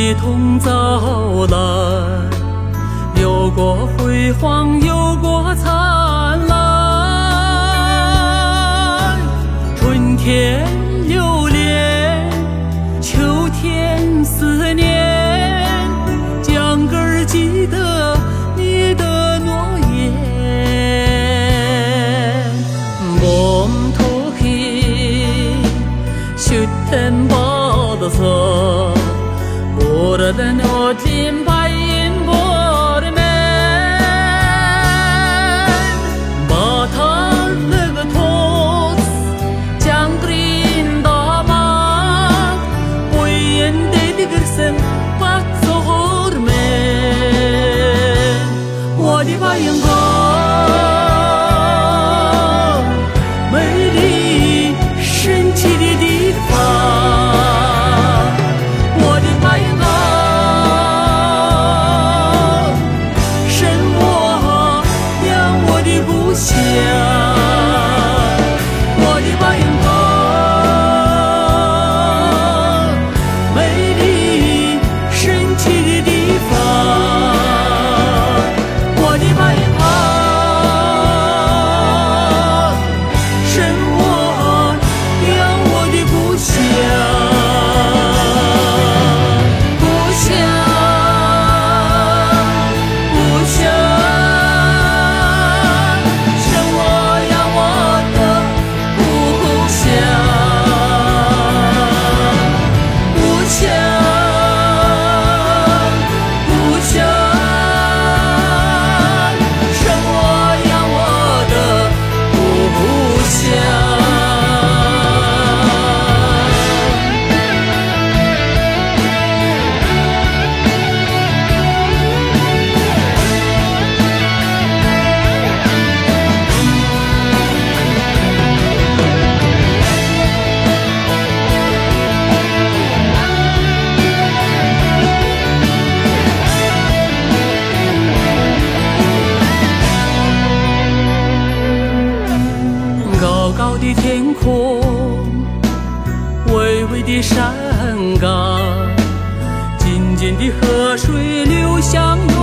一同走来，有过辉煌，有过灿烂。春天留恋，秋天思念，将根儿记得你的诺言。梦托起，雪天把的 Seven o tim payin bor men Batal lib toz Jangrin damak Oyin dedi girsin Bat soğur men Oli bayin 空，巍巍的山岗，静静的河水流向远